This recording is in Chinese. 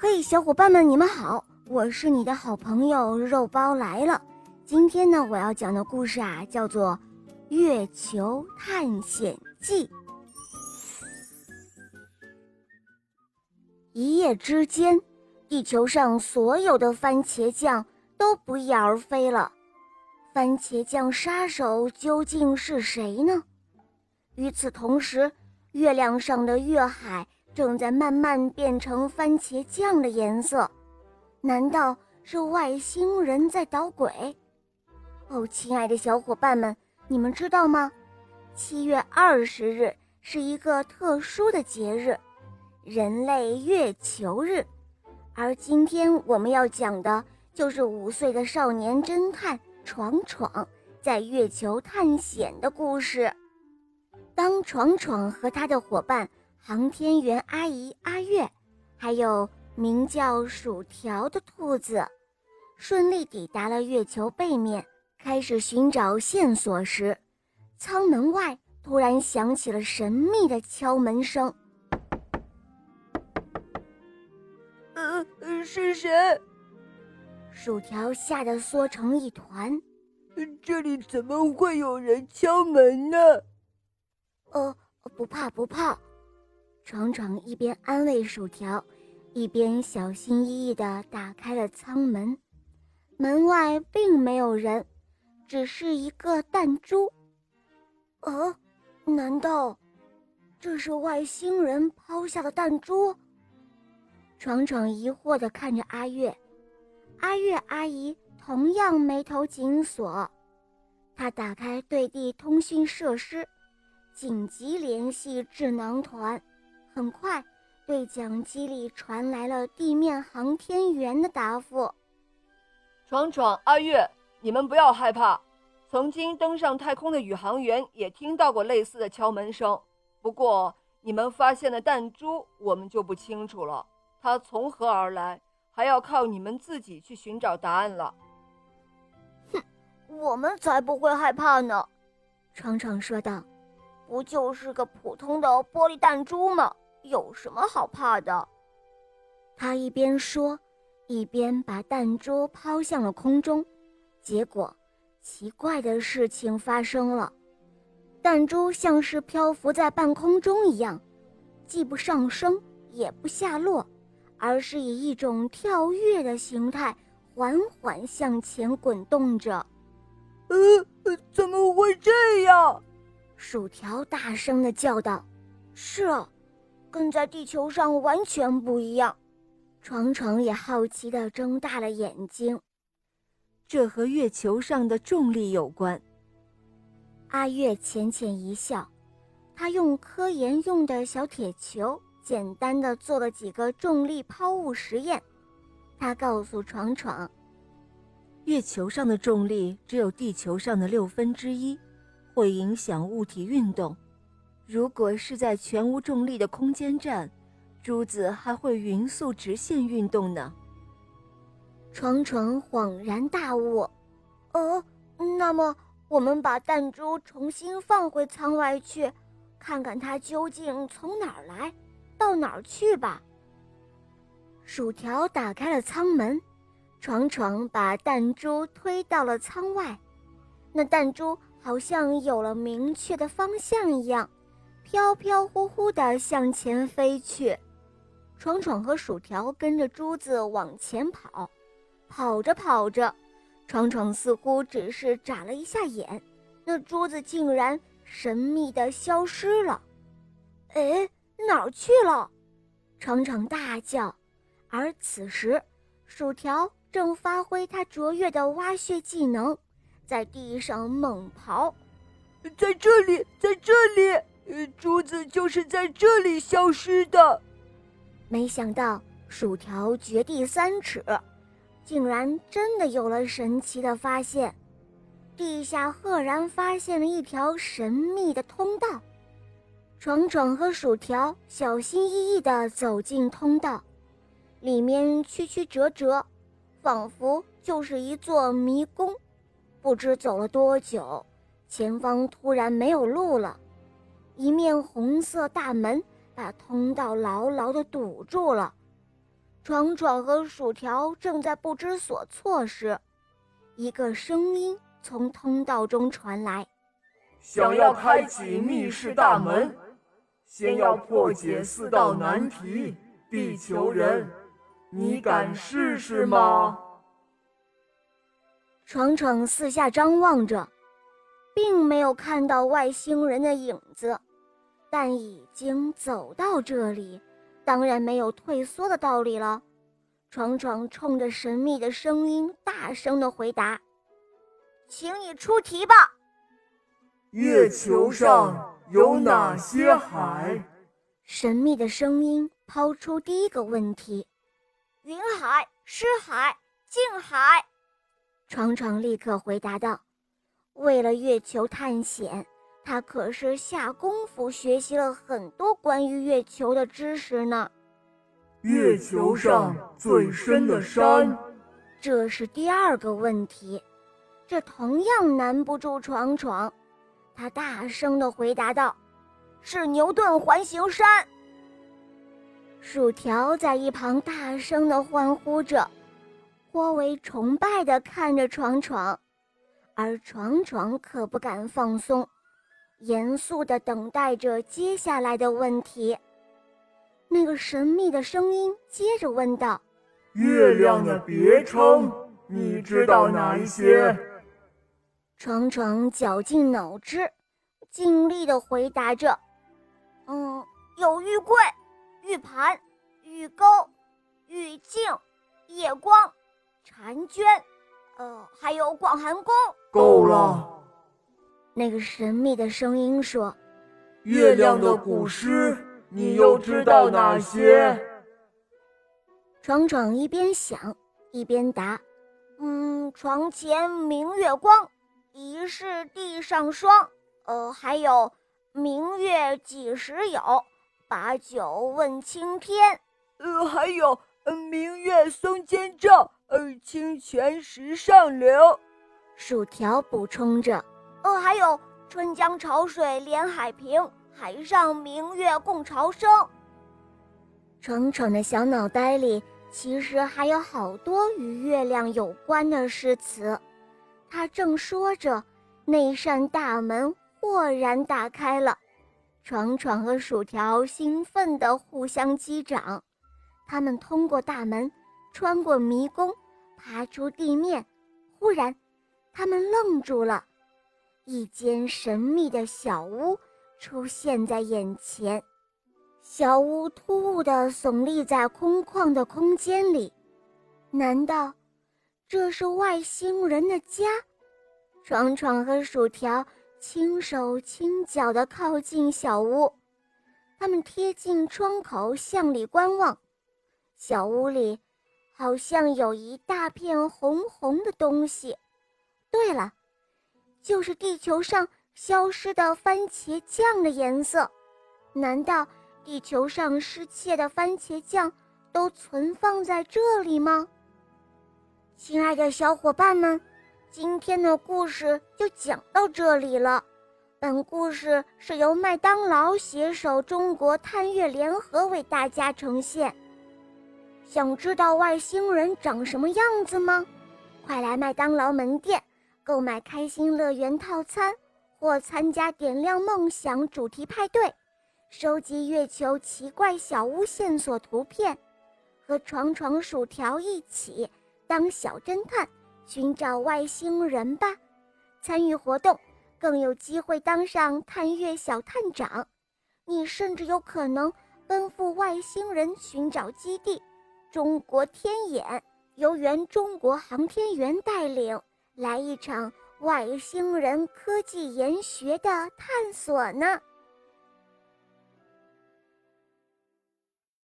嘿，小伙伴们，你们好，我是你的好朋友肉包来了。今天呢，我要讲的故事啊，叫做《月球探险记》。一夜之间，地球上所有的番茄酱都不翼而飞了。番茄酱杀手究竟是谁呢？与此同时，月亮上的月海。正在慢慢变成番茄酱的颜色，难道是外星人在捣鬼？哦，亲爱的小伙伴们，你们知道吗？七月二十日是一个特殊的节日——人类月球日，而今天我们要讲的就是五岁的少年侦探闯闯在月球探险的故事。当闯闯和他的伙伴。航天员阿姨阿月，还有名叫薯条的兔子，顺利抵达了月球背面，开始寻找线索时，舱门外突然响起了神秘的敲门声。呃，是谁？薯条吓得缩成一团。这里怎么会有人敲门呢？呃，不怕不怕。闯闯一边安慰薯条，一边小心翼翼地打开了舱门。门外并没有人，只是一个弹珠。呃，难道这是外星人抛下的弹珠？闯闯疑惑地看着阿月，阿月阿姨同样眉头紧锁。她打开对地通讯设施，紧急联系智囊团。很快，对讲机里传来了地面航天员的答复：“闯闯，阿月，你们不要害怕。曾经登上太空的宇航员也听到过类似的敲门声。不过，你们发现的弹珠，我们就不清楚了。它从何而来，还要靠你们自己去寻找答案了。”“哼，我们才不会害怕呢！”闯闯说道，“不就是个普通的玻璃弹珠吗？”有什么好怕的？他一边说，一边把弹珠抛向了空中。结果，奇怪的事情发生了：弹珠像是漂浮在半空中一样，既不上升，也不下落，而是以一种跳跃的形态缓缓向前滚动着。呃，怎么会这样？薯条大声的叫道：“是啊。”跟在地球上完全不一样，闯闯也好奇地睁大了眼睛。这和月球上的重力有关。阿月浅浅一笑，他用科研用的小铁球简单的做了几个重力抛物实验。他告诉闯闯，月球上的重力只有地球上的六分之一，会影响物体运动。如果是在全无重力的空间站，珠子还会匀速直线运动呢。闯闯恍然大悟，呃，那么我们把弹珠重新放回舱外去，看看它究竟从哪儿来，到哪儿去吧。薯条打开了舱门，闯闯把弹珠推到了舱外，那弹珠好像有了明确的方向一样。飘飘忽忽地向前飞去，闯闯和薯条跟着珠子往前跑，跑着跑着，闯闯似乎只是眨了一下眼，那珠子竟然神秘地消失了。哎，哪儿去了？闯闯大叫。而此时，薯条正发挥他卓越的挖穴技能，在地上猛刨。在这里，在这里。珠子就是在这里消失的。没想到薯条掘地三尺，竟然真的有了神奇的发现。地下赫然发现了一条神秘的通道。闯闯和薯条小心翼翼地走进通道，里面曲曲折折，仿佛就是一座迷宫。不知走了多久，前方突然没有路了。一面红色大门把通道牢牢地堵住了，闯闯和薯条正在不知所措时，一个声音从通道中传来：“想要开启密室大门，先要破解四道难题。地球人，你敢试试吗？”闯闯四下张望着，并没有看到外星人的影子，但已经走到这里。当然没有退缩的道理了。闯闯冲着神秘的声音大声的回答：“请你出题吧。”月球上有哪些海？神秘的声音抛出第一个问题：“云海、湿海、静海。”闯闯立刻回答道：“为了月球探险。”他可是下功夫学习了很多关于月球的知识呢。月球上最深的山，这是第二个问题，这同样难不住闯闯。他大声的回答道：“是牛顿环形山。”薯条在一旁大声的欢呼着，颇为崇拜的看着闯闯，而闯闯可不敢放松。严肃地等待着接下来的问题。那个神秘的声音接着问道：“月亮的别称，你知道哪一些？”程程绞尽脑汁，尽力地回答着：“嗯，有玉桂、玉盘、玉钩、玉镜、夜光、婵娟，呃，还有广寒宫。”够了。那个神秘的声音说：“月亮的古诗，你又知道哪些？”闯闯一边想一边答：“嗯，床前明月光，疑是地上霜。呃，还有明月几时有？把酒问青天。呃，还有明月松间照，呃，清泉石上流。”薯条补充着。哦，还有“春江潮水连海平，海上明月共潮生”。闯闯的小脑袋里其实还有好多与月亮有关的诗词。他正说着，那扇大门豁然打开了。闯闯和薯条兴奋地互相击掌。他们通过大门，穿过迷宫，爬出地面。忽然，他们愣住了。一间神秘的小屋出现在眼前，小屋突兀地耸立在空旷的空间里。难道这是外星人的家？闯闯和薯条轻手轻脚地靠近小屋，他们贴近窗口向里观望。小屋里好像有一大片红红的东西。对了。就是地球上消失的番茄酱的颜色，难道地球上失窃的番茄酱都存放在这里吗？亲爱的小伙伴们，今天的故事就讲到这里了。本故事是由麦当劳携手中国探月联合为大家呈现。想知道外星人长什么样子吗？快来麦当劳门店。购买开心乐园套餐，或参加点亮梦想主题派对，收集月球奇怪小屋线索图片，和闯闯薯条一起当小侦探，寻找外星人吧！参与活动更有机会当上探月小探长，你甚至有可能奔赴外星人寻找基地——中国天眼，由原中国航天员带领。来一场外星人科技研学的探索呢！